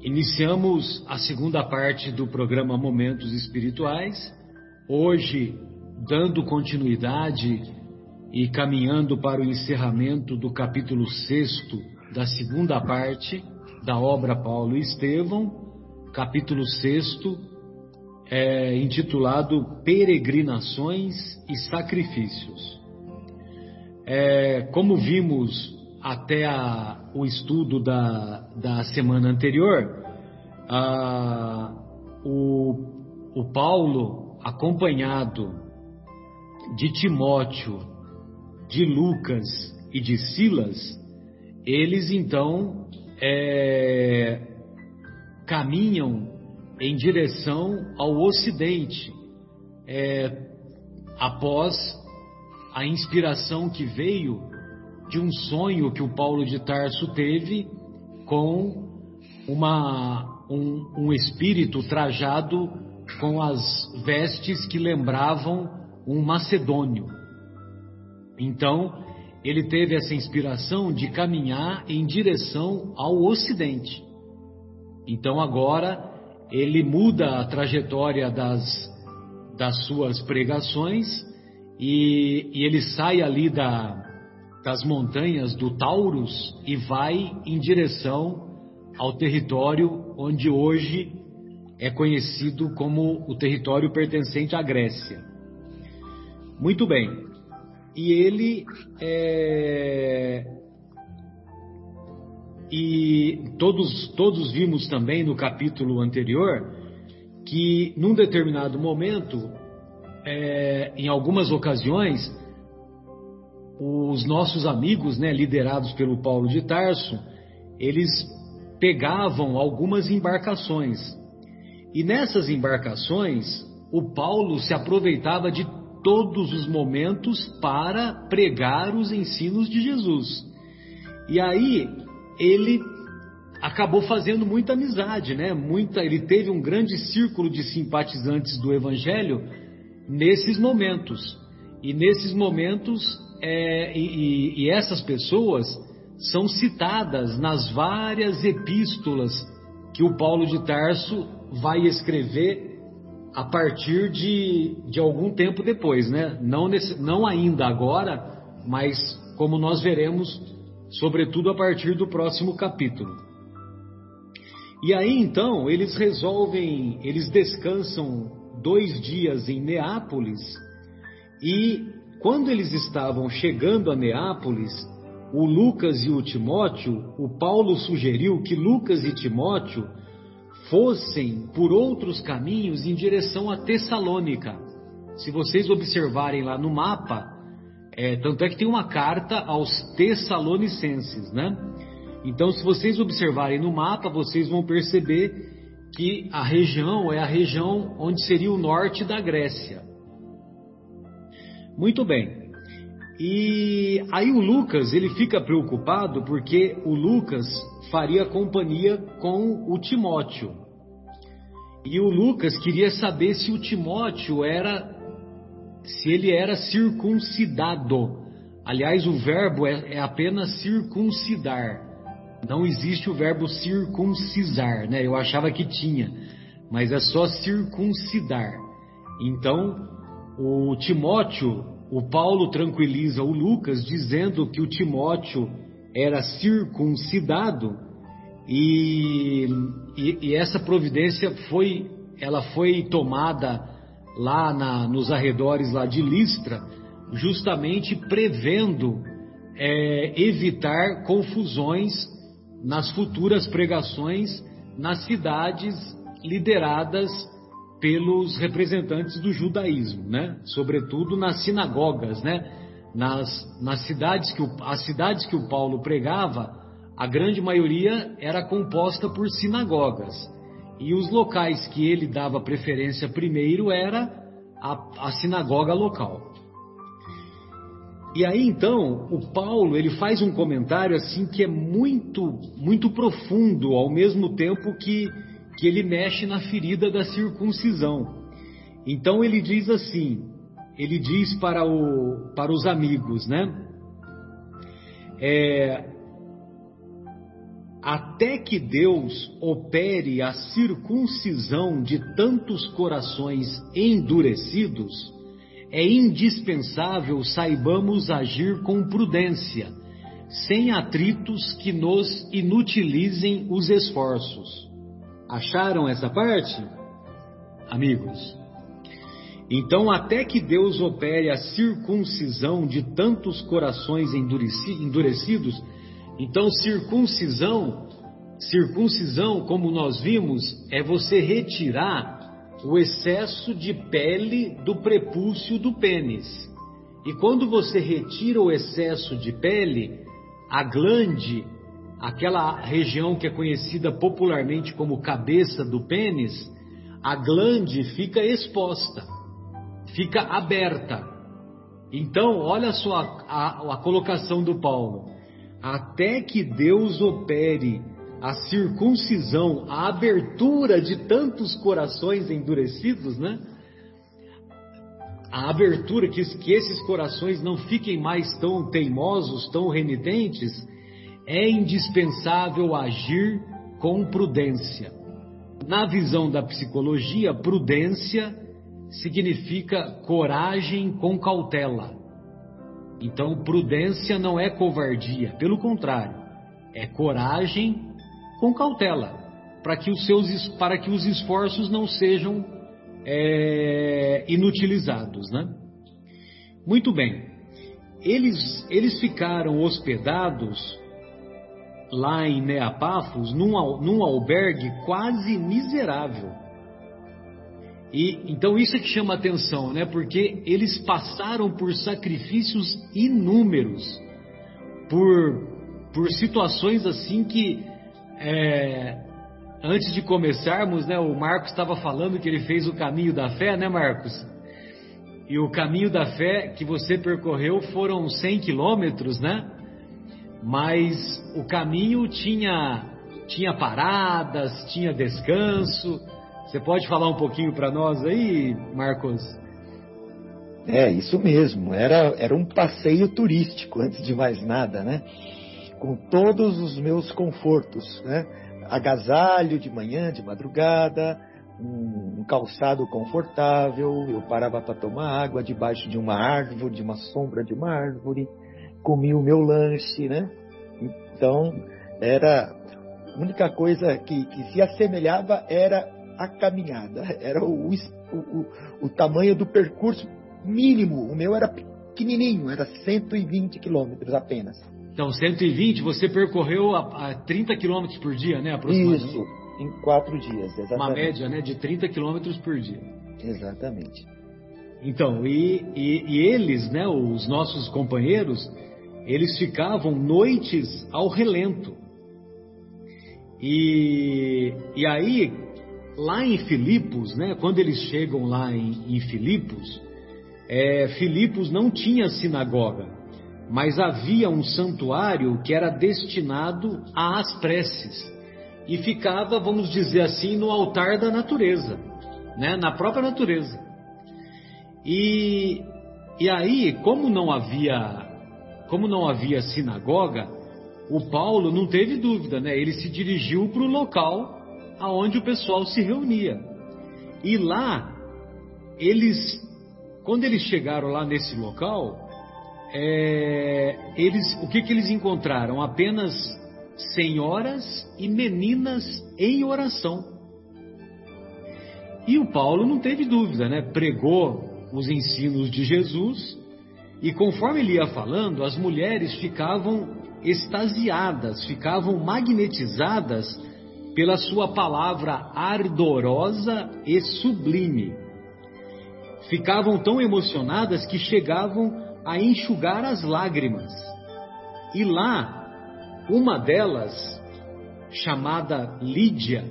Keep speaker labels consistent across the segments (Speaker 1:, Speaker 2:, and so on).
Speaker 1: Iniciamos a segunda parte do programa Momentos Espirituais, hoje dando continuidade e caminhando para o encerramento do capítulo 6 da segunda parte da obra Paulo e Estevão, capítulo 6, é, intitulado Peregrinações e Sacrifícios. É, como vimos até a, o estudo da, da semana anterior, a, o, o Paulo, acompanhado de Timóteo, de Lucas e de Silas, eles então é, caminham em direção ao Ocidente, é, após a inspiração que veio de um sonho que o Paulo de Tarso teve com uma, um, um espírito trajado com as vestes que lembravam um macedônio. Então, ele teve essa inspiração de caminhar em direção ao Ocidente. Então, agora, ele muda a trajetória das, das suas pregações e, e ele sai ali da, das montanhas do Taurus e vai em direção ao território onde hoje é conhecido como o território pertencente à Grécia. Muito bem. E ele é... e todos todos vimos também no capítulo anterior que num determinado momento, é, em algumas ocasiões, os nossos amigos, né, liderados pelo Paulo de Tarso, eles pegavam algumas embarcações. E nessas embarcações, o Paulo se aproveitava de todos os momentos para pregar os ensinos de Jesus. E aí ele acabou fazendo muita amizade, né? Muita, ele teve um grande círculo de simpatizantes do evangelho nesses momentos. E nesses momentos é, e, e essas pessoas são citadas nas várias epístolas que o Paulo de Tarso vai escrever a partir de, de algum tempo depois, né? Não, nesse, não ainda agora, mas como nós veremos, sobretudo a partir do próximo capítulo. E aí então eles resolvem, eles descansam dois dias em Neápolis e quando eles estavam chegando a Neápolis, o Lucas e o Timóteo, o Paulo sugeriu que Lucas e Timóteo fossem por outros caminhos em direção a Tessalônica. Se vocês observarem lá no mapa, é, tanto é que tem uma carta aos Tessalonicenses, né? Então, se vocês observarem no mapa, vocês vão perceber que a região é a região onde seria o norte da Grécia. Muito bem. E aí o Lucas, ele fica preocupado porque o Lucas faria companhia com o Timóteo. E o Lucas queria saber se o Timóteo era se ele era circuncidado. Aliás, o verbo é, é apenas circuncidar. Não existe o verbo circuncisar, né? Eu achava que tinha, mas é só circuncidar. Então, o Timóteo, o Paulo tranquiliza o Lucas dizendo que o Timóteo era circuncidado e, e, e essa providência foi, ela foi tomada lá na, nos arredores lá de Listra, justamente prevendo é, evitar confusões nas futuras pregações nas cidades lideradas pelos representantes do judaísmo, né? Sobretudo nas sinagogas, né? Nas, nas cidades que o, as cidades que o Paulo pregava, a grande maioria era composta por sinagogas. E os locais que ele dava preferência primeiro era a, a sinagoga local. E aí então, o Paulo, ele faz um comentário assim que é muito muito profundo, ao mesmo tempo que que ele mexe na ferida da circuncisão. Então ele diz assim, ele diz para, o, para os amigos, né? É, até que Deus opere a circuncisão de tantos corações endurecidos, é indispensável saibamos agir com prudência, sem atritos que nos inutilizem os esforços. Acharam essa parte? Amigos. Então, até que Deus opere a circuncisão de tantos corações endurecidos, então circuncisão, circuncisão, como nós vimos, é você retirar o excesso de pele do prepúcio do pênis. E quando você retira o excesso de pele, a glande, aquela região que é conhecida popularmente como cabeça do pênis, a glande fica exposta, fica aberta. Então, olha só a, a, a colocação do Paulo. Até que Deus opere a circuncisão, a abertura de tantos corações endurecidos, né? A abertura, que, que esses corações não fiquem mais tão teimosos, tão renitentes, é indispensável agir com prudência. Na visão da psicologia, prudência significa coragem com cautela. Então, prudência não é covardia, pelo contrário, é coragem com cautela, para que os seus para que os esforços não sejam é, inutilizados, né? Muito bem. Eles eles ficaram hospedados lá em Neapafos num, num albergue quase miserável. E então isso é que chama atenção, né? Porque eles passaram por sacrifícios inúmeros, por por situações assim que é, antes de começarmos, né, o Marcos estava falando que ele fez o caminho da fé, né, Marcos? E o caminho da fé que você percorreu foram 100 quilômetros, né? Mas o caminho tinha, tinha paradas, tinha descanso. Você pode falar um pouquinho para nós aí, Marcos?
Speaker 2: É, isso mesmo. Era, era um passeio turístico, antes de mais nada, né? com todos os meus confortos, né? Agasalho de manhã, de madrugada, um, um calçado confortável, eu parava para tomar água debaixo de uma árvore, de uma sombra de uma árvore, comia o meu lanche, né? Então, era a única coisa que, que se assemelhava era a caminhada, era o, o, o, tamanho do percurso mínimo. O meu era pequenininho, era 120 quilômetros apenas.
Speaker 1: Então, 120 você percorreu a, a 30 km por dia, né? Aproximadamente.
Speaker 2: Isso, em quatro dias, exatamente.
Speaker 1: Uma média, né? De 30 km por dia.
Speaker 2: Exatamente.
Speaker 1: Então, e, e, e eles, né? Os nossos companheiros, eles ficavam noites ao relento. E, e aí, lá em Filipos, né? Quando eles chegam lá em, em Filipos, é, Filipos não tinha sinagoga mas havia um santuário que era destinado às preces e ficava, vamos dizer assim, no altar da natureza, né? na própria natureza. E, e aí, como não havia, como não havia sinagoga, o Paulo não teve dúvida, né? Ele se dirigiu para o local aonde o pessoal se reunia. E lá, eles, quando eles chegaram lá nesse local, é, eles, o que, que eles encontraram? Apenas senhoras e meninas em oração. E o Paulo não teve dúvida, né? Pregou os ensinos de Jesus e conforme ele ia falando, as mulheres ficavam extasiadas, ficavam magnetizadas pela sua palavra ardorosa e sublime. Ficavam tão emocionadas que chegavam a enxugar as lágrimas. E lá, uma delas, chamada Lídia,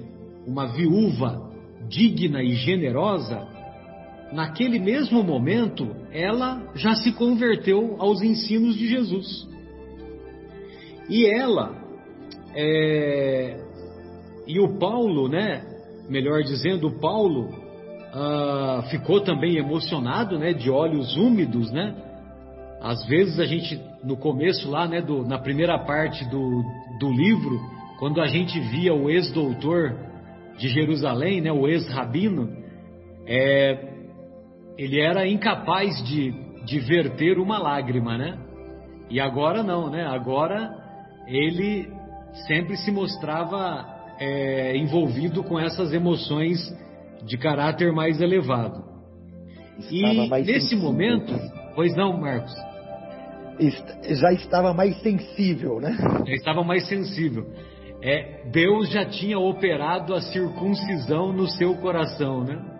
Speaker 1: uma viúva digna e generosa, naquele mesmo momento, ela já se converteu aos ensinos de Jesus. E ela, é, e o Paulo, né? Melhor dizendo, o Paulo ah, ficou também emocionado, né? De olhos úmidos, né? Às vezes a gente, no começo lá, né, do, na primeira parte do, do livro, quando a gente via o ex-doutor de Jerusalém, né, o ex-rabino, é, ele era incapaz de, de verter uma lágrima, né? E agora não, né? Agora ele sempre se mostrava é, envolvido com essas emoções de caráter mais elevado. Estava e nesse sensível. momento, pois não, Marcos?
Speaker 2: Já estava mais sensível, né?
Speaker 1: Já estava mais sensível. É, Deus já tinha operado a circuncisão no seu coração, né?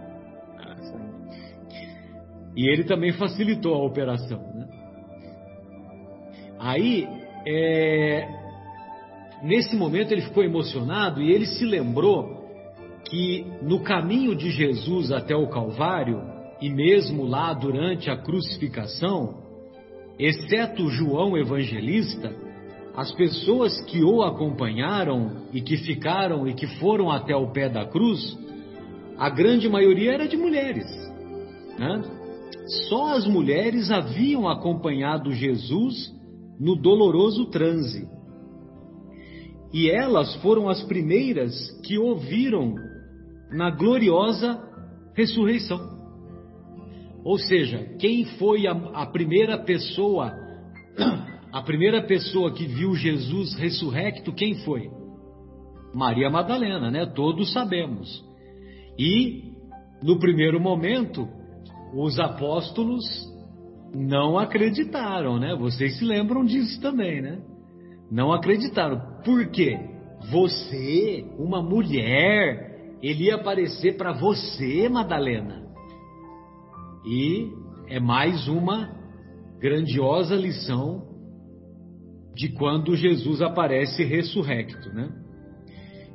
Speaker 1: E ele também facilitou a operação, né? Aí, é, nesse momento ele ficou emocionado e ele se lembrou que no caminho de Jesus até o Calvário, e mesmo lá durante a crucificação, exceto João Evangelista, as pessoas que o acompanharam e que ficaram e que foram até o pé da cruz, a grande maioria era de mulheres. Né? Só as mulheres haviam acompanhado Jesus no doloroso transe. E elas foram as primeiras que ouviram na gloriosa ressurreição. Ou seja, quem foi a, a, primeira pessoa, a primeira pessoa que viu Jesus ressurrecto, quem foi? Maria Madalena, né? Todos sabemos. E no primeiro momento, os apóstolos não acreditaram, né? Vocês se lembram disso também, né? Não acreditaram. Por quê? Você, uma mulher, ele ia aparecer para você, Madalena. E é mais uma grandiosa lição de quando Jesus aparece ressurrecto, né?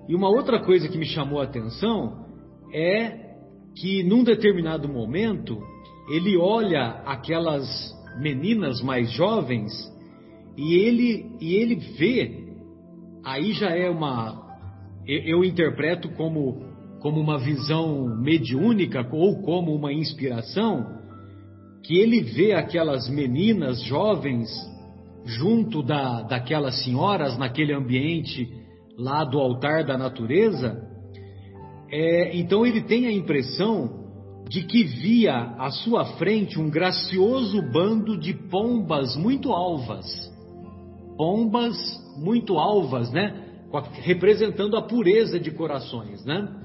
Speaker 1: E uma outra coisa que me chamou a atenção é que num determinado momento ele olha aquelas meninas mais jovens e ele e ele vê aí já é uma eu, interpreto como como uma visão mediúnica ou como uma inspiração, que ele vê aquelas meninas jovens junto da, daquelas senhoras naquele ambiente lá do altar da natureza, é, então ele tem a impressão de que via à sua frente um gracioso bando de pombas muito alvas. Pombas muito alvas, né? Representando a pureza de corações, né?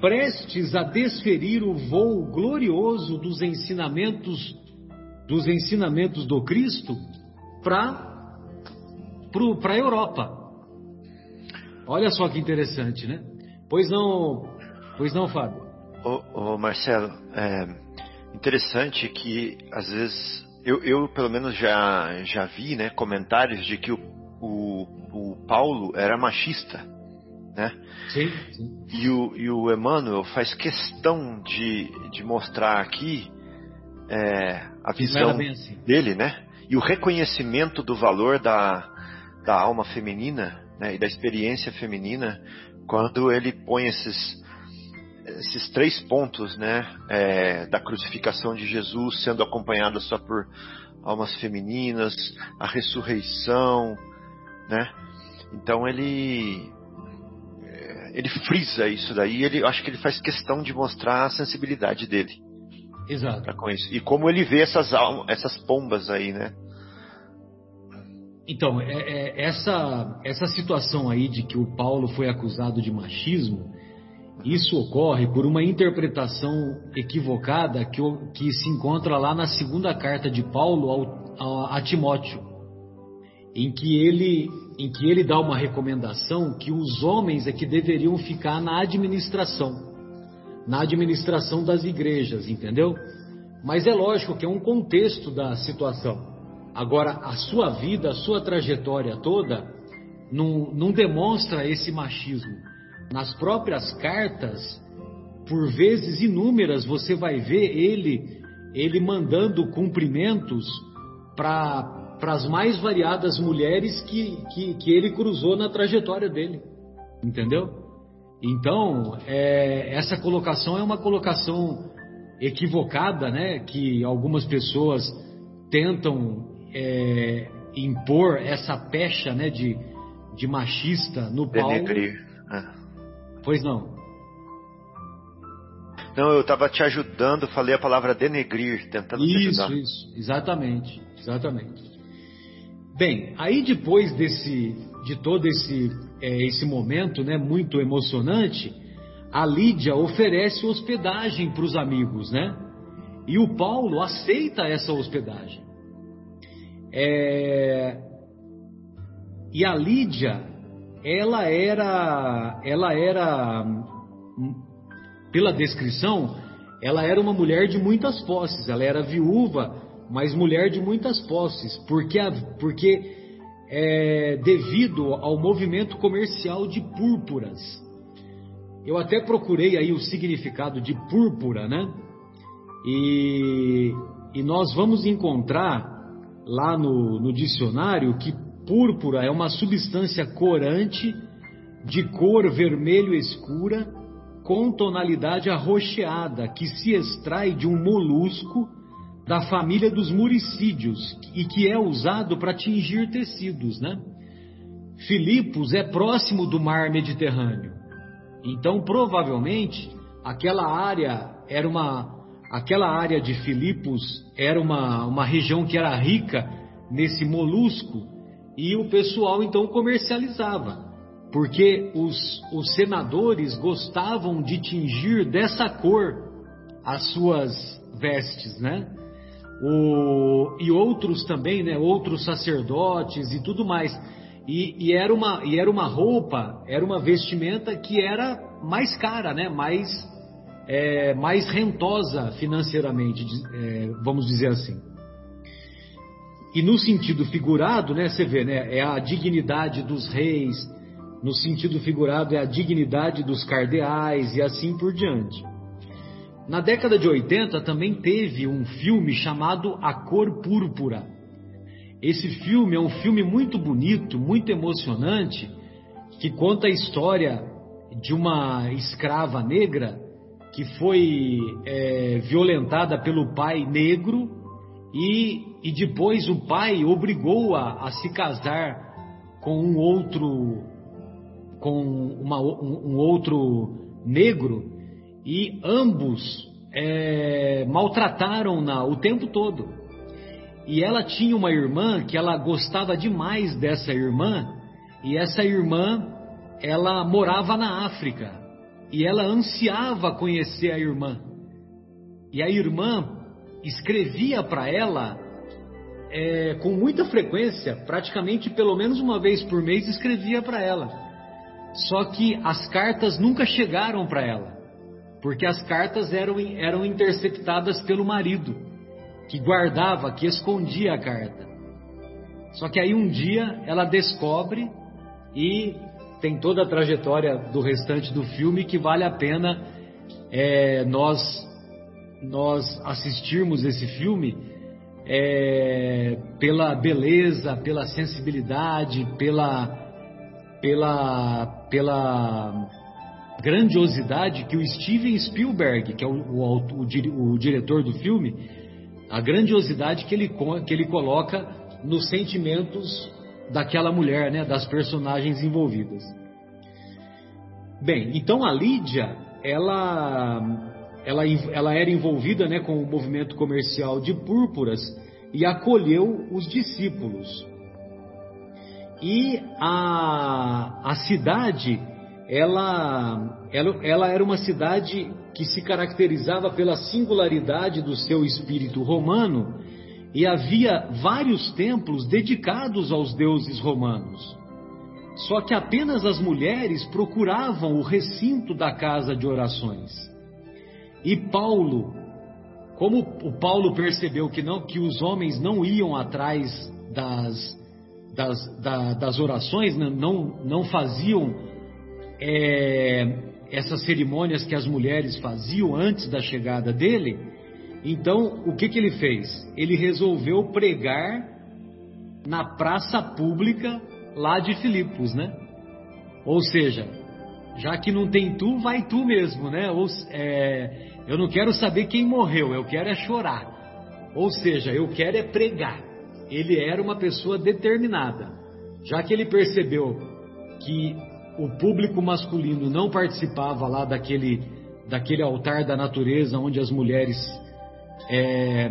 Speaker 1: prestes a desferir o voo glorioso dos ensinamentos dos ensinamentos do Cristo para para a Europa. Olha só que interessante, né? Pois não, pois não, Fábio.
Speaker 3: Ô, ô Marcelo, é interessante que às vezes eu, eu, pelo menos já já vi, né, comentários de que o, o, o Paulo era machista né?
Speaker 1: Sim, sim.
Speaker 3: E o, e o Emmanuel faz questão de, de mostrar aqui é, a visão assim. dele, né? E o reconhecimento do valor da, da alma feminina né? e da experiência feminina quando ele põe esses, esses três pontos, né? É, da crucificação de Jesus sendo acompanhada só por almas femininas, a ressurreição, né? Então ele ele frisa isso daí, ele acho que ele faz questão de mostrar a sensibilidade dele.
Speaker 1: Exato.
Speaker 3: Com isso. E como ele vê essas essas pombas aí, né?
Speaker 1: Então, é, é, essa, essa situação aí de que o Paulo foi acusado de machismo, isso ocorre por uma interpretação equivocada que, que se encontra lá na segunda carta de Paulo ao, a, a Timóteo, em que ele em que ele dá uma recomendação que os homens é que deveriam ficar na administração, na administração das igrejas, entendeu? Mas é lógico que é um contexto da situação. Agora, a sua vida, a sua trajetória toda, não, não demonstra esse machismo. Nas próprias cartas, por vezes inúmeras, você vai ver ele, ele mandando cumprimentos para para as mais variadas mulheres que, que, que, ele cruzou na trajetória dele. Entendeu? Então, é, essa colocação é uma colocação equivocada, né? Que algumas pessoas tentam é, impor essa pecha né, de, de machista no Denegrir. Paulo. É. Pois não.
Speaker 3: Não, eu estava te ajudando, falei a palavra denegrir, tentando
Speaker 1: isso,
Speaker 3: te ajudar.
Speaker 1: Isso, isso, exatamente, exatamente. Bem, aí depois desse, de todo esse, é, esse momento, né, muito emocionante, a Lídia oferece hospedagem para os amigos, né? E o Paulo aceita essa hospedagem. É... E a Lídia, ela era, ela era, pela descrição, ela era uma mulher de muitas posses. Ela era viúva, mas mulher de muitas posses, porque, porque é, devido ao movimento comercial de púrpuras. Eu até procurei aí o significado de púrpura, né? E, e nós vamos encontrar lá no, no dicionário que púrpura é uma substância corante de cor vermelho escura com tonalidade arroxeada que se extrai de um molusco da família dos muricídios e que é usado para tingir tecidos, né? Filipos é próximo do mar Mediterrâneo. Então, provavelmente, aquela área era uma aquela área de Filipos era uma, uma região que era rica nesse molusco e o pessoal então comercializava, porque os, os senadores gostavam de tingir dessa cor as suas vestes, né? O, e outros também, né? Outros sacerdotes e tudo mais. E, e, era uma, e era uma roupa, era uma vestimenta que era mais cara, né? Mais é, mais rentosa financeiramente, é, vamos dizer assim. E no sentido figurado, né, você vê, né, é a dignidade dos reis, no sentido figurado é a dignidade dos cardeais e assim por diante. Na década de 80 também teve um filme chamado A Cor Púrpura. Esse filme é um filme muito bonito, muito emocionante, que conta a história de uma escrava negra que foi é, violentada pelo pai negro e, e depois o pai obrigou-a a se casar com um outro com uma, um, um, outro negro e ambos é, maltrataram-na o tempo todo. E ela tinha uma irmã que ela gostava demais dessa irmã e essa irmã ela morava na África e ela ansiava conhecer a irmã. E a irmã escrevia para ela é, com muita frequência, praticamente pelo menos uma vez por mês escrevia para ela. Só que as cartas nunca chegaram para ela, porque as cartas eram, eram interceptadas pelo marido, que guardava, que escondia a carta. Só que aí um dia ela descobre e tem toda a trajetória do restante do filme que vale a pena é, nós nós assistirmos esse filme é, pela beleza, pela sensibilidade, pela pela pela grandiosidade que o Steven Spielberg, que é o, o, o, o diretor do filme, a grandiosidade que ele, que ele coloca nos sentimentos daquela mulher, né, das personagens envolvidas. Bem, então a Lídia, ela, ela, ela era envolvida né, com o movimento comercial de púrpuras e acolheu os discípulos. E a, a cidade, ela, ela, ela era uma cidade que se caracterizava pela singularidade do seu espírito romano e havia vários templos dedicados aos deuses romanos. Só que apenas as mulheres procuravam o recinto da casa de orações. E Paulo, como o Paulo percebeu que não que os homens não iam atrás das, das, da, das orações, né, não, não faziam é, essas cerimônias que as mulheres faziam antes da chegada dele, então, o que, que ele fez? Ele resolveu pregar na praça pública lá de Filipos, né? Ou seja, já que não tem tu, vai tu mesmo, né? Ou, é, eu não quero saber quem morreu, eu quero é chorar. Ou seja, eu quero é pregar. Ele era uma pessoa determinada. Já que ele percebeu que o público masculino não participava lá daquele, daquele altar da natureza onde as mulheres é,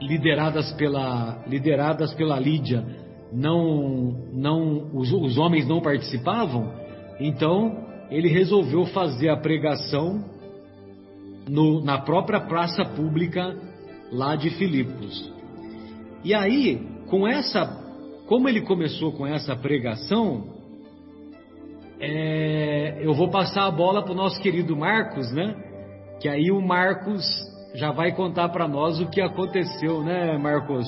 Speaker 1: lideradas pela lideradas pela Lídia não não os, os homens não participavam então ele resolveu fazer a pregação no, na própria praça pública lá de Filipos. E aí, com essa, como ele começou com essa pregação, é, eu vou passar a bola para o nosso querido Marcos, né? Que aí o Marcos já vai contar para nós o que aconteceu, né, Marcos?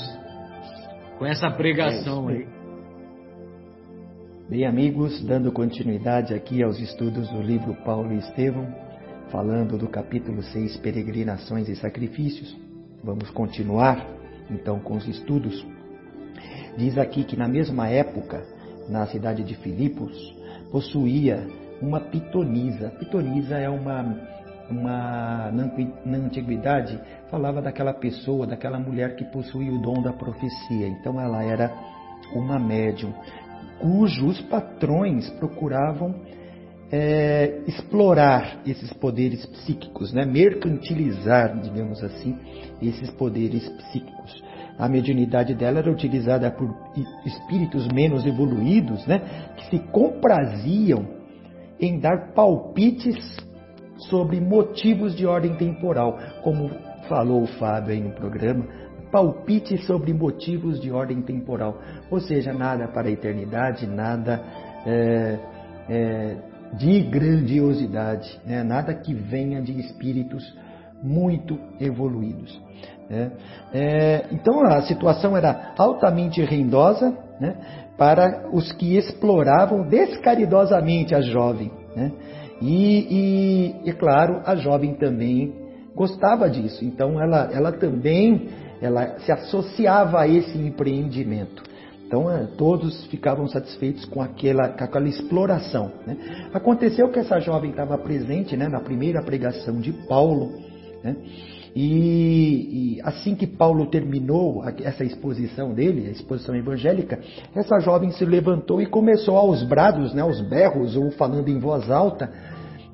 Speaker 1: Com essa pregação é aí.
Speaker 2: Bem, amigos, dando continuidade aqui aos estudos do livro Paulo e Estevão, falando do capítulo 6, Peregrinações e Sacrifícios. Vamos continuar então com os estudos. Diz aqui que na mesma época, na cidade de Filipos, possuía uma pitonisa. Pitonisa é uma, uma na antiguidade falava daquela pessoa, daquela mulher que possuía o dom da profecia. Então ela era uma médium cujos patrões procuravam é, explorar esses poderes psíquicos, né? mercantilizar, digamos assim, esses poderes psíquicos. A mediunidade dela era utilizada por espíritos menos evoluídos, né? que se compraziam em dar palpites sobre motivos de ordem temporal, como falou o Fábio aí no programa, palpite sobre motivos de ordem temporal, ou seja, nada para a eternidade, nada é, é, de grandiosidade, né? nada que venha de espíritos muito evoluídos. Né? É, então a situação era altamente rendosa né? para os que exploravam descaridosamente a jovem. Né? E, e, claro, a jovem também gostava disso, então ela, ela também ela se associava a esse empreendimento. Então é, todos ficavam satisfeitos com aquela, com aquela exploração. Né? Aconteceu que essa jovem estava presente né, na primeira pregação de Paulo. Né? E, e, assim que Paulo terminou essa exposição dele, a exposição evangélica, essa jovem se levantou e começou aos brados, né, aos berros, ou falando em voz alta,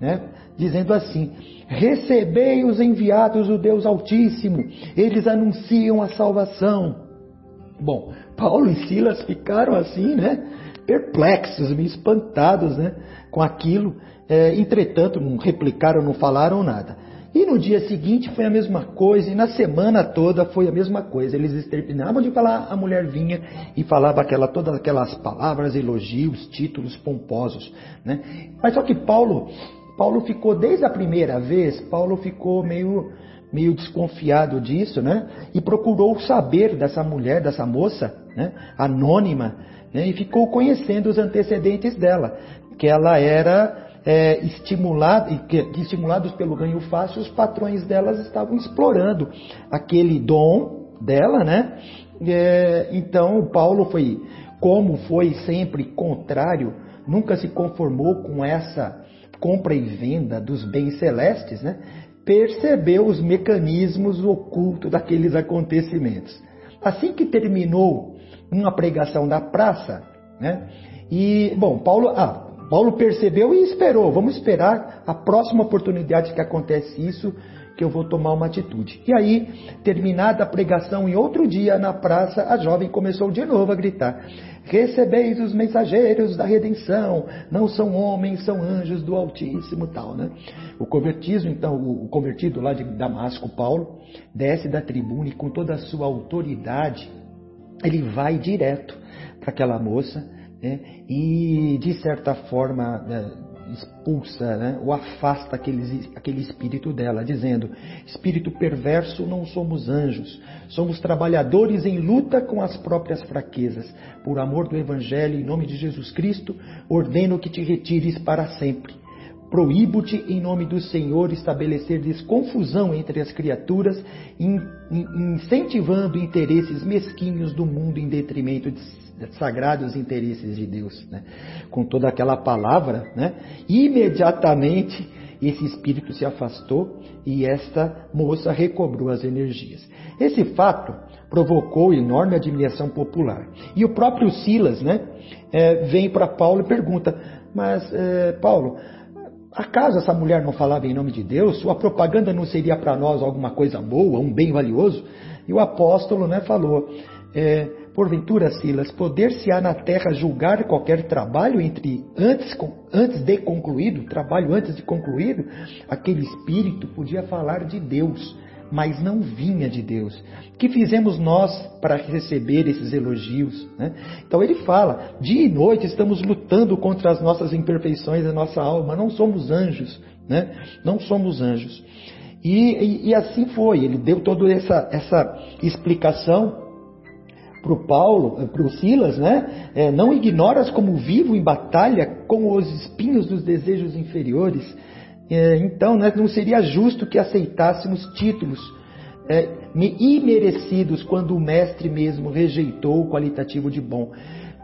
Speaker 2: né, dizendo assim: Recebei os enviados do Deus Altíssimo, eles anunciam a salvação. Bom, Paulo e Silas ficaram assim, né? Perplexos, meio espantados, né? Com aquilo. É, entretanto, não replicaram, não falaram nada. E no dia seguinte foi a mesma coisa, e na semana toda foi a mesma coisa. Eles terminavam de falar, a mulher vinha e falava aquela, todas aquelas palavras, elogios, títulos pomposos. Né? Mas só que Paulo Paulo ficou, desde a primeira vez, Paulo ficou meio, meio desconfiado disso, né? E procurou saber dessa mulher, dessa moça, né? Anônima, né? E ficou conhecendo os antecedentes dela, que ela era é, estimulada, que, que estimulados pelo ganho fácil, os patrões delas estavam explorando aquele dom dela, né? É, então Paulo foi, como foi sempre contrário, nunca se conformou com essa compra e venda dos bens celestes, né, percebeu os mecanismos ocultos daqueles acontecimentos. Assim que terminou uma pregação da praça, né, e, bom, Paulo, ah, Paulo percebeu e esperou. Vamos esperar a próxima oportunidade que acontece isso, que eu vou tomar uma atitude. E aí, terminada a pregação em outro dia na praça, a jovem começou de novo a gritar: Recebeis os mensageiros da redenção, não são homens, são anjos do Altíssimo, tal, né? O convertido, então, o convertido lá de Damasco, Paulo, desce da tribuna e com toda a sua autoridade, ele vai direto para aquela moça, né? E de certa forma né, expulsa né, ou afasta aquele, aquele espírito dela, dizendo: Espírito perverso, não somos anjos, somos trabalhadores em luta com as próprias fraquezas. Por amor do Evangelho, em nome de Jesus Cristo, ordeno que te retires para sempre. Proíbo-te, em nome do Senhor, estabelecer-lhes confusão entre as criaturas, incentivando interesses mesquinhos do mundo em detrimento de sagrados interesses de Deus. Né? Com toda aquela palavra, né? imediatamente esse espírito se afastou e esta moça recobrou as energias. Esse fato provocou enorme admiração popular. E o próprio Silas né, é, vem para Paulo e pergunta: Mas, é, Paulo, Acaso essa mulher não falava em nome de Deus? Sua propaganda não seria para nós alguma coisa boa, um bem valioso? E o apóstolo né, falou: é, Porventura, Silas, poder-se-á na terra julgar qualquer trabalho entre antes, antes de concluído, trabalho antes de concluído? Aquele espírito podia falar de Deus mas não vinha de Deus. Que fizemos nós para receber esses elogios? Né? Então ele fala: dia e noite estamos lutando contra as nossas imperfeições da nossa alma. Não somos anjos, né? Não somos anjos. E, e, e assim foi. Ele deu toda essa, essa explicação para o Paulo, para o Silas, né? É, não ignoras como vivo em batalha com os espinhos dos desejos inferiores é, então, né, não seria justo que aceitássemos títulos é, imerecidos quando o mestre mesmo rejeitou o qualitativo de bom.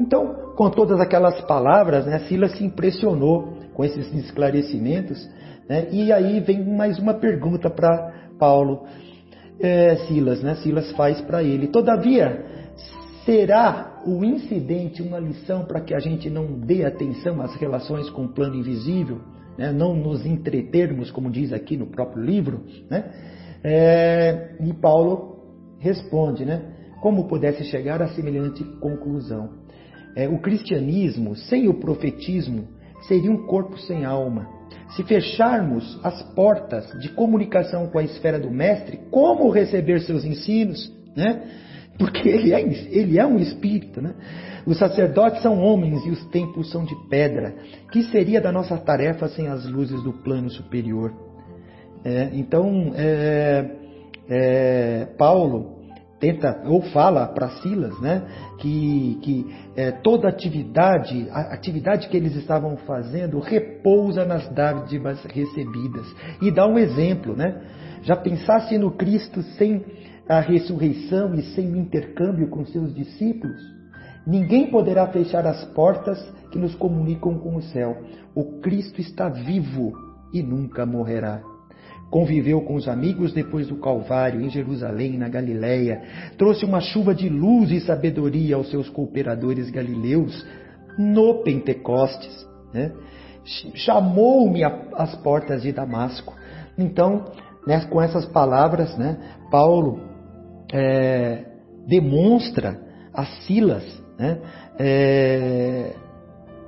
Speaker 2: Então, com todas aquelas palavras, né, Silas se impressionou com esses esclarecimentos. Né, e aí vem mais uma pergunta para Paulo. É, Silas, né, Silas faz para ele. Todavia, será o incidente uma lição para que a gente não dê atenção às relações com o plano invisível? né? não nos entretermos, como diz aqui no próprio livro. Né? É, e Paulo responde, né? como pudesse chegar a semelhante conclusão. É, o cristianismo, sem o profetismo, seria um corpo sem alma. Se fecharmos as portas de comunicação com a esfera do Mestre, como receber seus ensinos? Né? Porque ele é, ele é um espírito. Né? Os sacerdotes são homens e os templos são de pedra. Que seria da nossa tarefa sem as luzes do plano superior? É, então, é, é, Paulo tenta ou fala para Silas, né, que, que é, toda atividade, a atividade que eles estavam fazendo repousa nas dádivas recebidas e dá um exemplo, né? Já pensasse no Cristo sem a ressurreição e sem o intercâmbio com seus discípulos? Ninguém poderá fechar as portas que nos comunicam com o céu. O Cristo está vivo e nunca morrerá. Conviveu com os amigos depois do Calvário, em Jerusalém, na Galiléia. Trouxe uma chuva de luz e sabedoria aos seus cooperadores galileus no Pentecostes. Né? Chamou-me às portas de Damasco. Então, né, com essas palavras, né, Paulo é, demonstra a Silas né? É,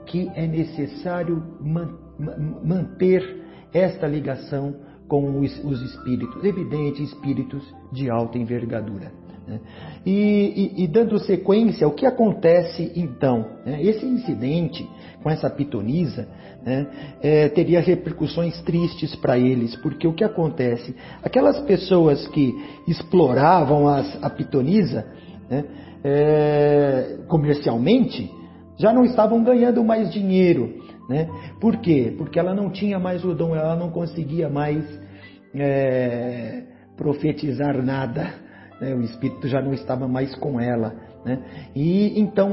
Speaker 2: que é necessário man, manter esta ligação com os, os, espíritos, evidente, espíritos de alta envergadura. Né? E, e, e, dando sequência, o que acontece então? Né? Esse incidente com essa pitonisa né, é, teria repercussões tristes para eles, porque o que acontece? Aquelas pessoas que exploravam as, a pitonisa, né, é, comercialmente, já não estavam ganhando mais dinheiro. Né? Por quê? Porque ela não tinha mais o dom, ela não conseguia mais é, profetizar nada. Né? O Espírito já não estava mais com ela. Né? E então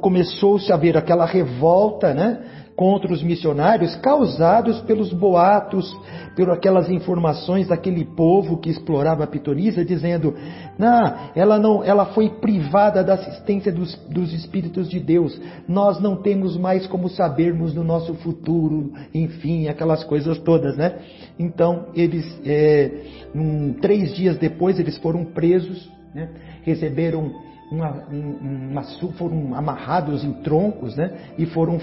Speaker 2: começou-se a ver aquela revolta, né? Contra os missionários causados pelos boatos, por aquelas informações daquele povo que explorava a pitonisa, dizendo: não, ela não, ela foi privada da assistência dos, dos espíritos de Deus. Nós não temos mais como sabermos do nosso futuro, enfim, aquelas coisas todas, né? Então eles, é, um, três dias depois, eles foram presos, né? receberam uma, uma, foram amarrados em troncos, né? E foram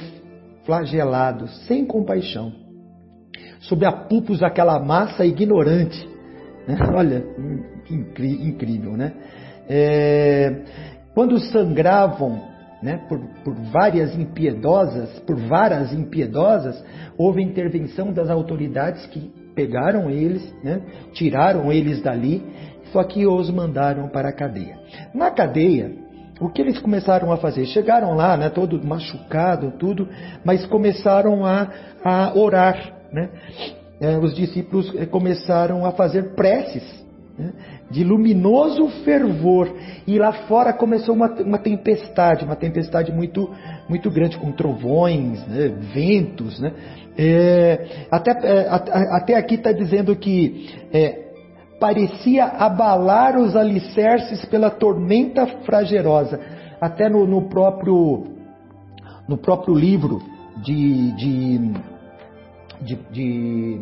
Speaker 2: flagelados, sem compaixão, sob a pupos daquela massa ignorante. Olha, que incrível, né? É, quando sangravam né, por, por, várias impiedosas, por varas impiedosas, houve intervenção das autoridades que pegaram eles, né, tiraram eles dali, só que os mandaram para a cadeia. Na cadeia, o que eles começaram a fazer? Chegaram lá, né, todo machucado, tudo, mas começaram a, a orar né, é, os discípulos é, começaram a fazer preces né, de luminoso fervor. E lá fora começou uma, uma tempestade, uma tempestade muito, muito grande, com trovões, né, ventos. Né? É, até, é, até aqui está dizendo que é, parecia abalar os alicerces pela tormenta fragerosa. Até no, no próprio, no próprio livro de, de, de, de,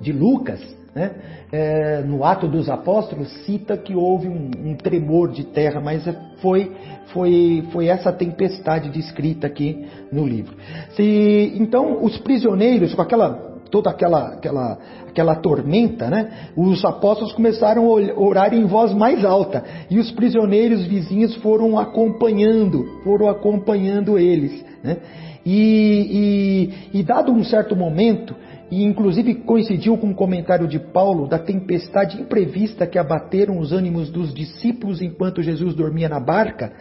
Speaker 2: de Lucas, né? É, no Ato dos Apóstolos, cita que houve um, um, tremor de terra, mas foi, foi, foi essa tempestade descrita aqui no livro. Se, então, os prisioneiros, com aquela toda aquela, aquela, aquela tormenta, né? os apóstolos começaram a orar em voz mais alta e os prisioneiros vizinhos foram acompanhando, foram acompanhando eles. Né? E, e, e dado um certo momento, e inclusive coincidiu com o um comentário de Paulo da tempestade imprevista que abateram os ânimos dos discípulos enquanto Jesus dormia na barca,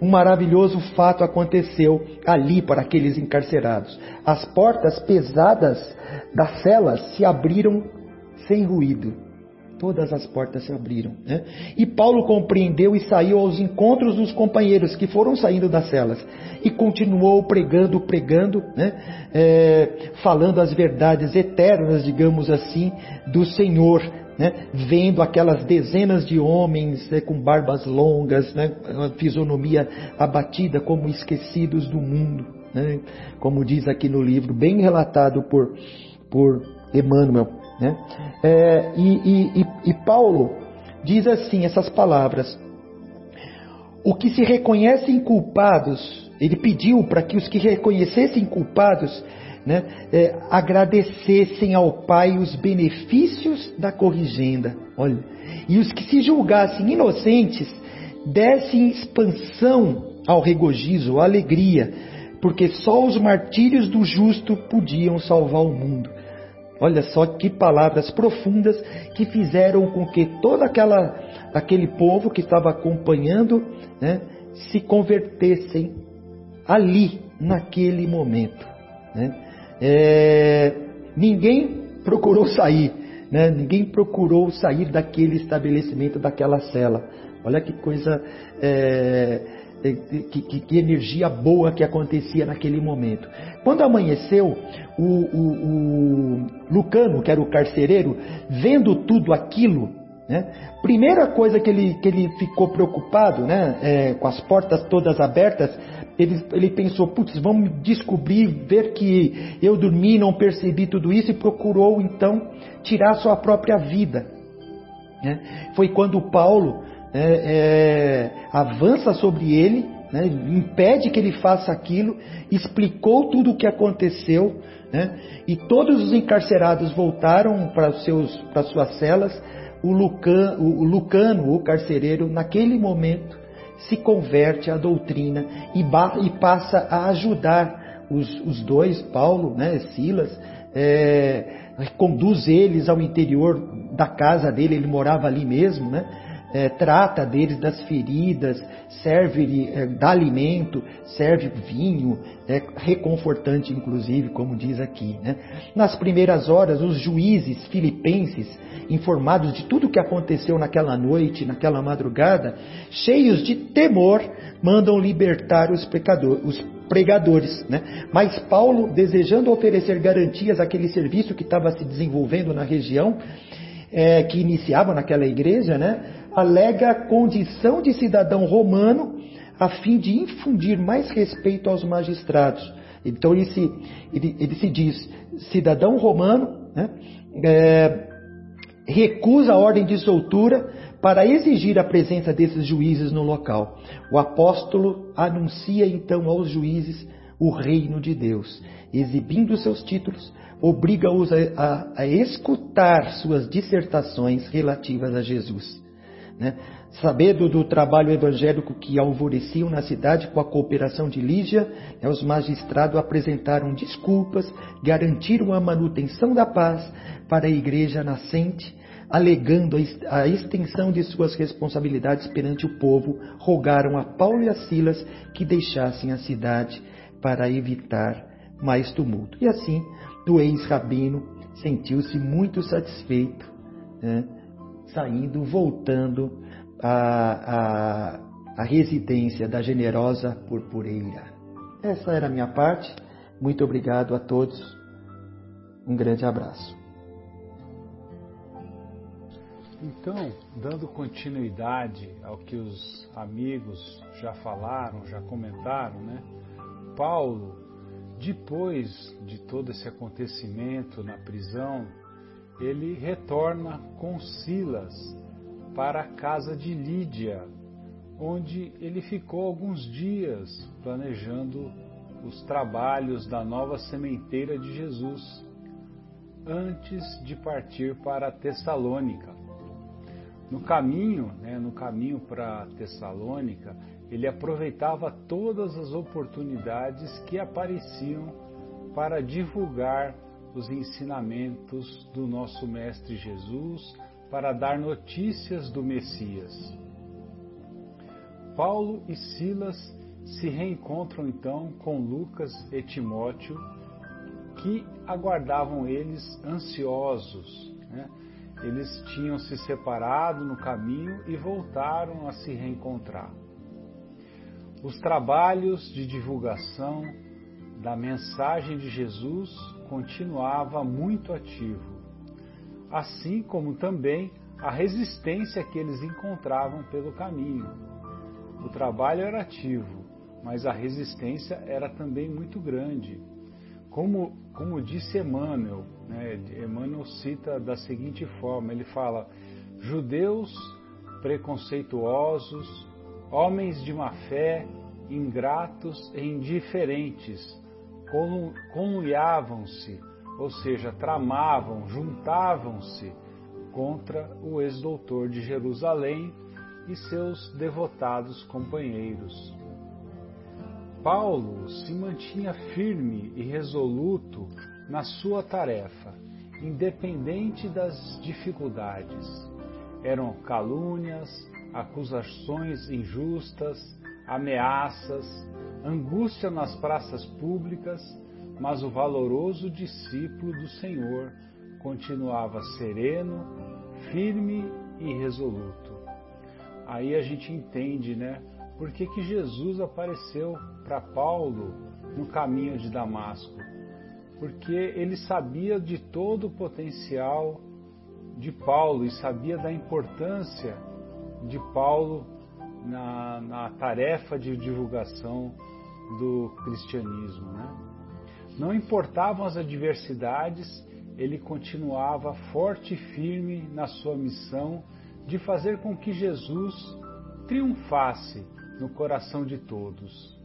Speaker 2: um maravilhoso fato aconteceu ali para aqueles encarcerados. As portas pesadas das celas se abriram sem ruído. Todas as portas se abriram. Né? E Paulo compreendeu e saiu aos encontros dos companheiros que foram saindo das celas. E continuou pregando, pregando, né? é, falando as verdades eternas, digamos assim, do Senhor né, vendo aquelas dezenas de homens né, com barbas longas, né, fisionomia abatida como esquecidos do mundo, né, como diz aqui no livro, bem relatado por, por Emmanuel. Né. É, e, e, e Paulo diz assim essas palavras: o que se reconhecem culpados, ele pediu para que os que reconhecessem culpados né, é, agradecessem ao Pai os benefícios da corrigenda. Olha, e os que se julgassem inocentes dessem expansão ao regozijo, à alegria, porque só os martírios do justo podiam salvar o mundo. Olha só que palavras profundas que fizeram com que todo aquela, aquele povo que estava acompanhando né, se convertessem ali, naquele momento. Né? É, ninguém procurou sair, né? ninguém procurou sair daquele estabelecimento, daquela cela. Olha que coisa, é, é, que, que, que, energia boa que acontecia naquele momento. Quando amanheceu, o, o, o Lucano, que era o carcereiro, vendo tudo aquilo, né? Primeira coisa que ele, que ele ficou preocupado, né? É, com as portas todas abertas, ele, ele pensou, putz, vamos descobrir, ver que eu dormi, não percebi tudo isso, e procurou então tirar sua própria vida. Né? Foi quando Paulo é, é, avança sobre ele, né? impede que ele faça aquilo, explicou tudo o que aconteceu, né? e todos os encarcerados voltaram para, para suas celas. O, Lucan, o Lucano, o carcereiro, naquele momento, se converte à doutrina e, e passa a ajudar os, os dois, Paulo, né, Silas, é, conduz eles ao interior da casa dele, ele morava ali mesmo, né? É, trata deles das feridas, serve, é, dá alimento, serve vinho, é reconfortante inclusive, como diz aqui. Né? Nas primeiras horas, os juízes filipenses informados de tudo o que aconteceu naquela noite, naquela madrugada, cheios de temor, mandam libertar os, pecadores, os pregadores. Né? Mas Paulo, desejando oferecer garantias àquele serviço que estava se desenvolvendo na região, é, que iniciava naquela igreja, né? Alega a condição de cidadão romano a fim de infundir mais respeito aos magistrados. Então ele se, ele, ele se diz cidadão romano, né? é, recusa a ordem de soltura para exigir a presença desses juízes no local. O apóstolo anuncia então aos juízes o reino de Deus, exibindo seus títulos, obriga-os a, a, a, escutar suas dissertações relativas a Jesus. Né? Sabendo do trabalho evangélico que alvoreciam na cidade com a cooperação de Lígia, né, os magistrados apresentaram desculpas, garantiram a manutenção da paz para a igreja nascente alegando a extensão de suas responsabilidades perante o povo, rogaram a Paulo e a Silas que deixassem a cidade para evitar mais tumulto. E assim, do ex-rabino sentiu-se muito satisfeito, né, saindo, voltando à, à, à residência da generosa purpureira. Essa era a minha parte. Muito obrigado a todos. Um grande abraço.
Speaker 1: Então, dando continuidade ao que os amigos já falaram, já comentaram, né? Paulo, depois de todo esse acontecimento na prisão, ele retorna com Silas para a casa de Lídia, onde ele ficou alguns dias planejando os trabalhos da nova sementeira de Jesus, antes de partir para Tessalônica. No caminho, né, no caminho para Tessalônica, ele aproveitava todas as oportunidades que apareciam para divulgar os ensinamentos do nosso Mestre Jesus, para dar notícias do Messias. Paulo e Silas se reencontram então com Lucas e Timóteo, que aguardavam eles ansiosos. Né? Eles tinham se separado no caminho e voltaram a se reencontrar. Os trabalhos de divulgação da mensagem de Jesus continuava muito ativo, assim como também a resistência que eles encontravam pelo caminho. O trabalho era ativo, mas a resistência era também muito grande. Como, como disse Emmanuel, né, Emmanuel cita da seguinte forma: ele fala, judeus preconceituosos, homens de má fé, ingratos e indiferentes, conluiavam-se, ou seja, tramavam, juntavam-se contra o ex-doutor de Jerusalém e seus devotados companheiros. Paulo se mantinha firme e resoluto na sua tarefa, independente das dificuldades. Eram calúnias, acusações injustas, ameaças, angústia nas praças públicas, mas o valoroso discípulo do Senhor continuava sereno, firme e resoluto. Aí a gente entende, né? Por que, que Jesus apareceu para Paulo no caminho de Damasco? Porque ele sabia de todo o potencial de Paulo e sabia da importância de Paulo na, na tarefa de divulgação do cristianismo. Né? Não importavam as adversidades, ele continuava forte e firme na sua missão de fazer com que Jesus triunfasse no coração de todos.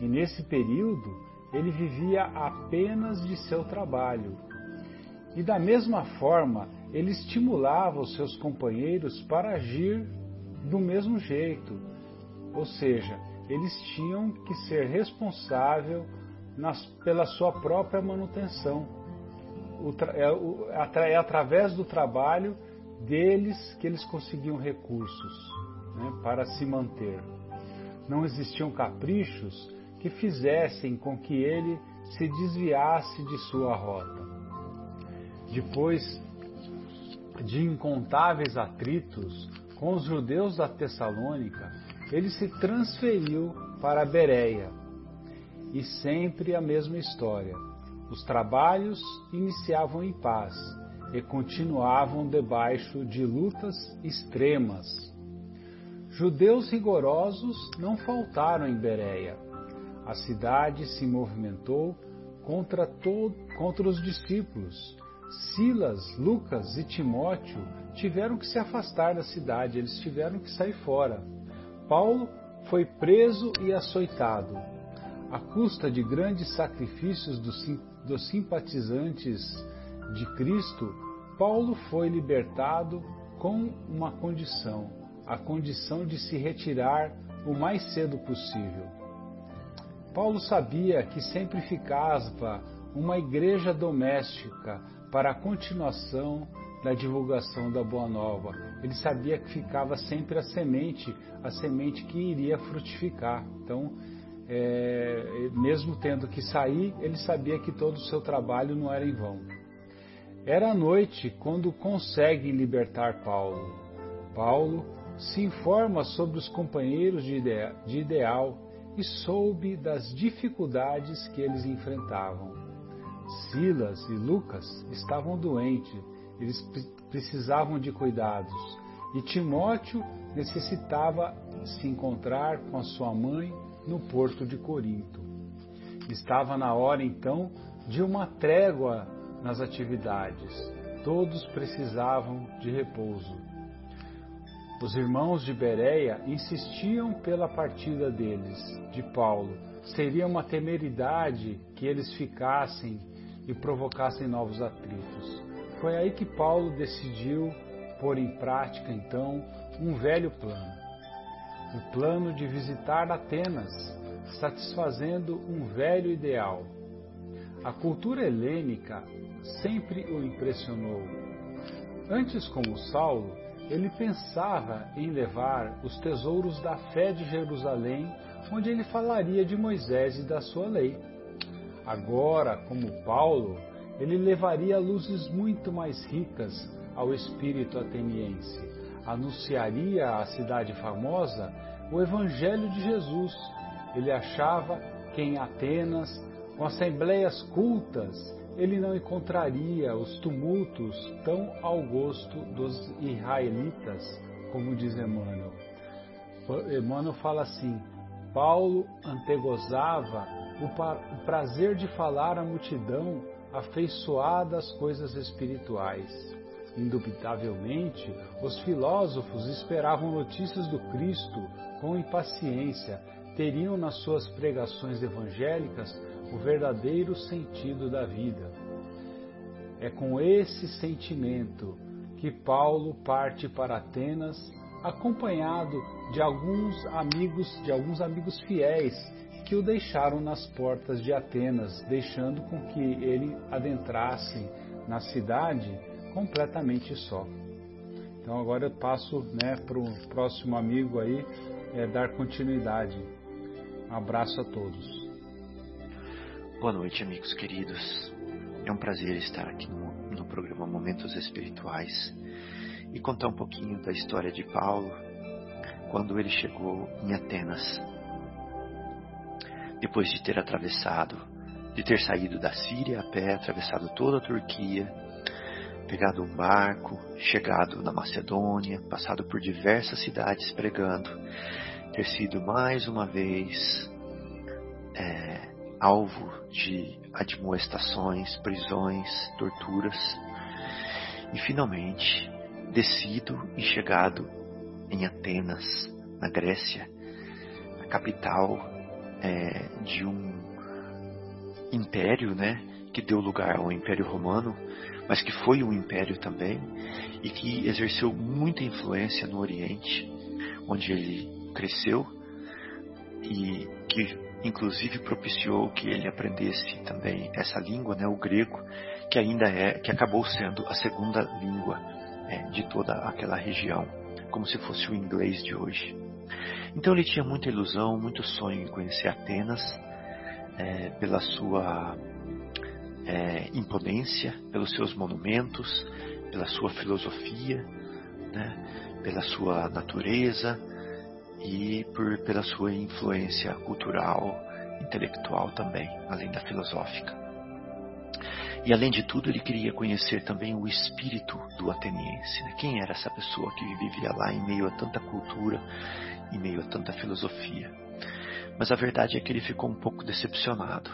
Speaker 1: E nesse período, ele vivia apenas de seu trabalho. E da mesma forma, ele estimulava os seus companheiros para agir do mesmo jeito. Ou seja, eles tinham que ser responsáveis pela sua própria manutenção. É, é, através do trabalho deles que eles conseguiam recursos né, para se manter. Não existiam caprichos que fizessem com que ele se desviasse de sua rota. Depois de incontáveis atritos com os judeus da Tessalônica, ele se transferiu para Bereia. E sempre a mesma história. Os trabalhos iniciavam em paz e continuavam debaixo de lutas extremas. Judeus rigorosos não faltaram em Bereia. A cidade se movimentou contra, contra os discípulos. Silas, Lucas e Timóteo tiveram que se afastar da cidade, eles tiveram que sair fora. Paulo foi preso e açoitado. À custa de grandes sacrifícios dos simpatizantes de Cristo, Paulo foi libertado com uma condição, a condição de se retirar o mais cedo possível. Paulo sabia que sempre ficava uma igreja doméstica para a continuação da divulgação da Boa Nova. Ele sabia que ficava sempre a semente, a semente que iria frutificar. Então, é, mesmo tendo que sair, ele sabia que todo o seu trabalho não era em vão. Era a noite quando conseguem libertar Paulo. Paulo se informa sobre os companheiros de, de ideal e soube das dificuldades que eles enfrentavam. Silas e Lucas estavam doentes, eles precisavam de cuidados, e Timóteo necessitava se encontrar com a sua mãe no porto de Corinto. Estava na hora então de uma trégua nas atividades. Todos precisavam de repouso. Os irmãos de Bereia insistiam pela partida deles, de Paulo. Seria uma temeridade que eles ficassem e provocassem novos atritos. Foi aí que Paulo decidiu pôr em prática, então, um velho plano. O plano de visitar Atenas, satisfazendo um velho ideal. A cultura helênica sempre o impressionou. Antes, como Saulo, ele pensava em levar os tesouros da fé de Jerusalém, onde ele falaria de Moisés e da sua lei. Agora, como Paulo, ele levaria luzes muito mais ricas ao espírito ateniense. Anunciaria à cidade famosa o Evangelho de Jesus. Ele achava que em Atenas, com assembleias cultas, ele não encontraria os tumultos tão ao gosto dos israelitas, como diz Emmanuel. Emmanuel fala assim: Paulo antegozava o prazer de falar à multidão afeiçoada às coisas espirituais. Indubitavelmente, os filósofos esperavam notícias do Cristo com impaciência, teriam nas suas pregações evangélicas o verdadeiro sentido da vida. É com esse sentimento que Paulo parte para Atenas, acompanhado de alguns amigos, de alguns amigos fiéis que o deixaram nas portas de Atenas, deixando com que ele adentrasse na cidade completamente só. Então agora eu passo né, para o próximo amigo aí é, dar continuidade. Um abraço a todos.
Speaker 3: Boa noite, amigos queridos. É um prazer estar aqui no, no, programa Momentos Espirituais e contar um pouquinho da história de Paulo quando ele chegou em Atenas. Depois de ter atravessado, de ter saído da Síria a pé, atravessado toda a Turquia, pegado um barco, chegado na Macedônia, passado por diversas cidades pregando, ter sido mais uma vez é, alvo de admoestações, prisões, torturas e finalmente descido e chegado em Atenas, na Grécia, a capital é, de um império, né, que deu lugar ao Império Romano, mas que foi um império também e que exerceu muita influência no Oriente, onde ele cresceu e que inclusive propiciou que ele aprendesse também essa língua, né, o grego, que ainda é, que acabou sendo a segunda língua é, de toda aquela região, como se fosse o inglês de hoje. Então ele tinha muita ilusão, muito sonho em conhecer Atenas, é, pela sua é, imponência, pelos seus monumentos, pela sua filosofia, né, pela sua natureza, e por, pela sua influência cultural, intelectual também, além da filosófica. E além de tudo, ele queria conhecer também o espírito do ateniense. Né? Quem era essa pessoa que vivia lá em meio a tanta cultura, em meio a tanta filosofia? Mas a verdade é que ele ficou um pouco decepcionado.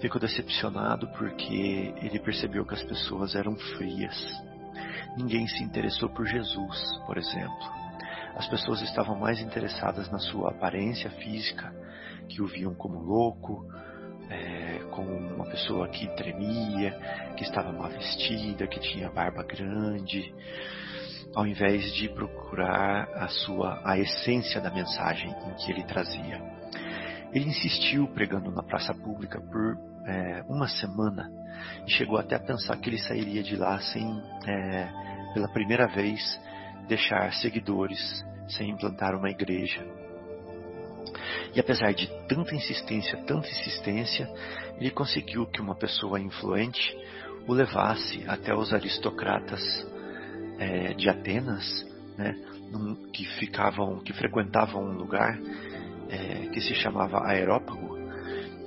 Speaker 3: Ficou decepcionado porque ele percebeu que as pessoas eram frias. Ninguém se interessou por Jesus, por exemplo as pessoas estavam mais interessadas na sua aparência física, que o viam como louco, é, como uma pessoa que tremia, que estava mal vestida, que tinha barba grande, ao invés de procurar a sua a essência da mensagem em que ele trazia. Ele insistiu pregando na praça pública por é, uma semana e chegou até a pensar que ele sairia de lá sem, é, pela primeira vez, deixar seguidores sem implantar uma igreja. E apesar de tanta insistência, tanta insistência, ele conseguiu que uma pessoa influente o levasse até os aristocratas é, de Atenas, né, que ficavam, que frequentavam um lugar é, que se chamava Aerópago,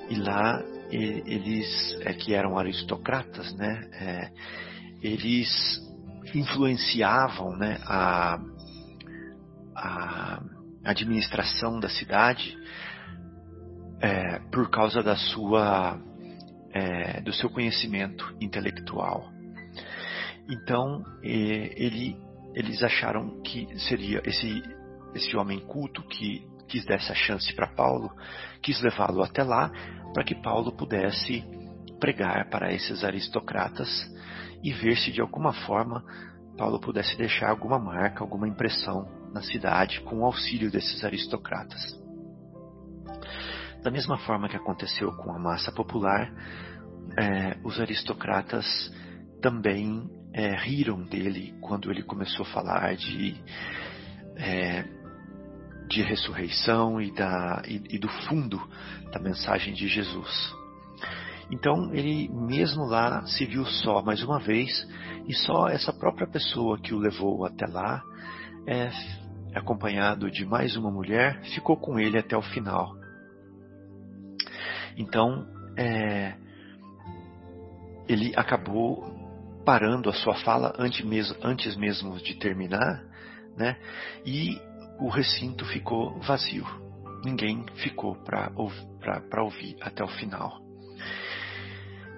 Speaker 3: e lá eles, é, que eram aristocratas, né, é, eles influenciavam né, a, a administração da cidade é, por causa da sua, é, do seu conhecimento intelectual. Então ele, eles acharam que seria esse, esse homem culto que quis dar essa chance para Paulo, quis levá-lo até lá para que Paulo pudesse pregar para esses aristocratas e ver se de alguma forma Paulo pudesse deixar alguma marca, alguma impressão na cidade com o auxílio desses aristocratas. Da mesma forma que aconteceu com a massa popular, é, os aristocratas também é, riram dele quando ele começou a falar de, é, de ressurreição e, da, e, e do fundo da mensagem de Jesus. Então ele mesmo lá se viu só mais uma vez e só essa própria pessoa que o levou até lá, é, acompanhado de mais uma mulher, ficou com ele até o final. Então é, ele acabou parando a sua fala antes mesmo, antes mesmo de terminar, né? E o recinto ficou vazio. Ninguém ficou para ouvir até o final.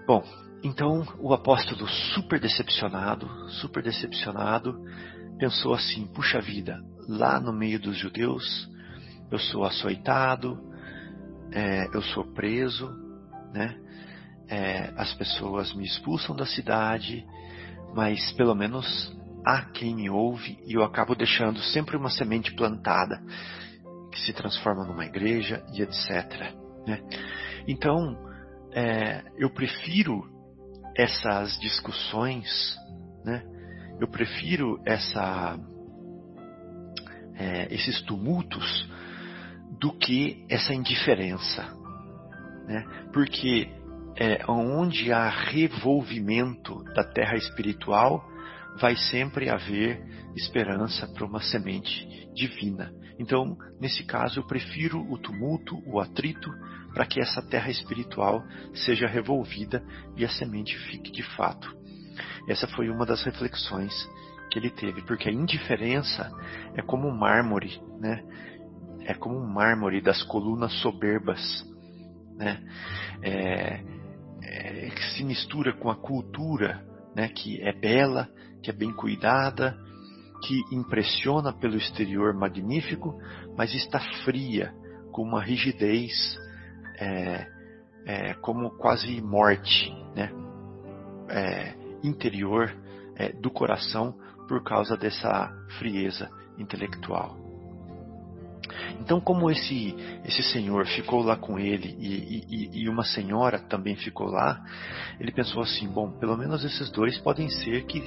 Speaker 3: Bom, então o apóstolo, super decepcionado, super decepcionado, pensou assim: puxa vida, lá no meio dos judeus, eu sou açoitado, é, eu sou preso, né? É, as pessoas me expulsam da cidade, mas pelo menos há quem me ouve e eu acabo deixando sempre uma semente plantada que se transforma numa igreja e etc. Né? Então, é, eu prefiro essas discussões, né? eu prefiro essa, é, esses tumultos do que essa indiferença. Né? Porque é, onde há revolvimento da terra espiritual, vai sempre haver esperança para uma semente divina. Então, nesse caso, eu prefiro o tumulto, o atrito, para que essa terra espiritual seja revolvida e a semente fique de fato. Essa foi uma das reflexões que ele teve, porque a indiferença é como um mármore, né? É como um mármore das colunas soberbas, né? É, é, que se mistura com a cultura, né? Que é bela, que é bem cuidada, que impressiona pelo exterior magnífico, mas está fria, com uma rigidez é, é, como quase morte né? É, interior é, do coração por causa dessa frieza intelectual. Então, como esse, esse senhor ficou lá com ele e, e, e, uma senhora também ficou lá, ele pensou assim: bom, pelo menos esses dois podem ser que,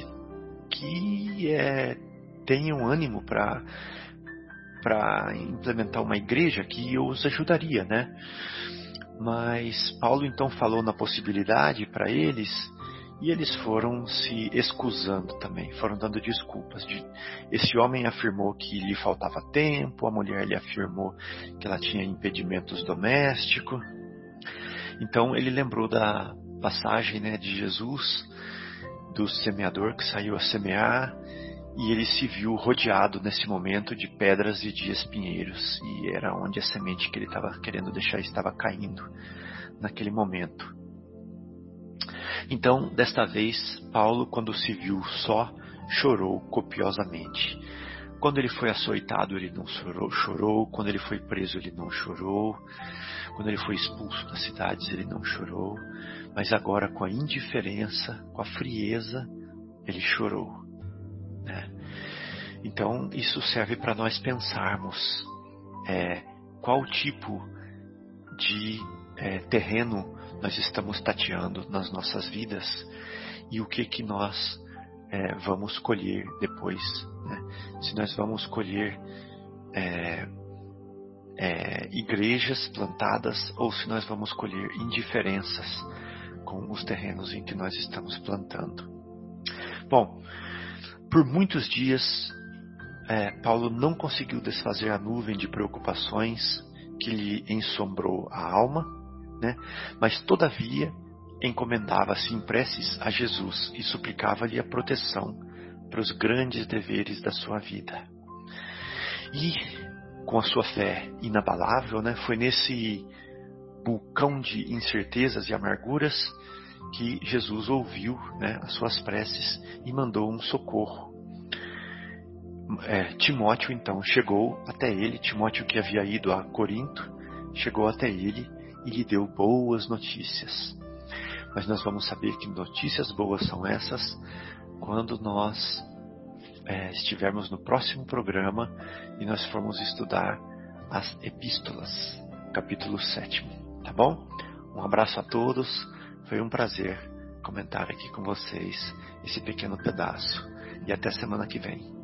Speaker 3: que é, tenham ânimo para para implementar uma igreja que os ajudaria, né? Mas Paulo então falou na possibilidade para eles e eles foram se excusando também, foram dando desculpas. Esse homem afirmou que lhe faltava tempo, a mulher lhe afirmou que ela tinha impedimentos domésticos. Então ele lembrou da passagem né, de Jesus, do semeador que saiu a semear e ele se viu rodeado nesse momento de pedras e de espinheiros, e era onde a semente que ele estava querendo deixar estava caindo naquele momento. Então, desta vez, Paulo, quando se viu só, chorou copiosamente. Quando ele foi açoitado, ele não chorou, chorou. Quando ele foi preso, ele não chorou. Quando ele foi expulso das cidades, ele não chorou. Mas agora, com a indiferença, com a frieza, ele chorou. Né? Então, isso serve para nós pensarmos é, qual tipo de é, terreno nós estamos tateando nas nossas vidas e o que que nós é, vamos colher depois. Né? Se nós vamos colher é, é, igrejas plantadas ou se nós vamos colher indiferenças com os terrenos em que nós estamos plantando. Bom, por muitos dias, é, Paulo não conseguiu desfazer a nuvem de preocupações que lhe ensombrou a alma, né? mas todavia encomendava-se em preces a Jesus e suplicava-lhe a proteção para os grandes deveres da sua vida. E com a sua fé inabalável, né, foi nesse vulcão de incertezas e amarguras que Jesus ouviu né, as suas preces e mandou um socorro. É, Timóteo então chegou até ele, Timóteo que havia ido a Corinto, chegou até ele e lhe deu boas notícias. Mas nós vamos saber que notícias boas são essas quando nós é, estivermos no próximo programa e nós formos estudar as epístolas, capítulo 7. Tá bom? Um abraço a todos, foi um prazer comentar aqui com vocês esse pequeno pedaço e até semana que vem.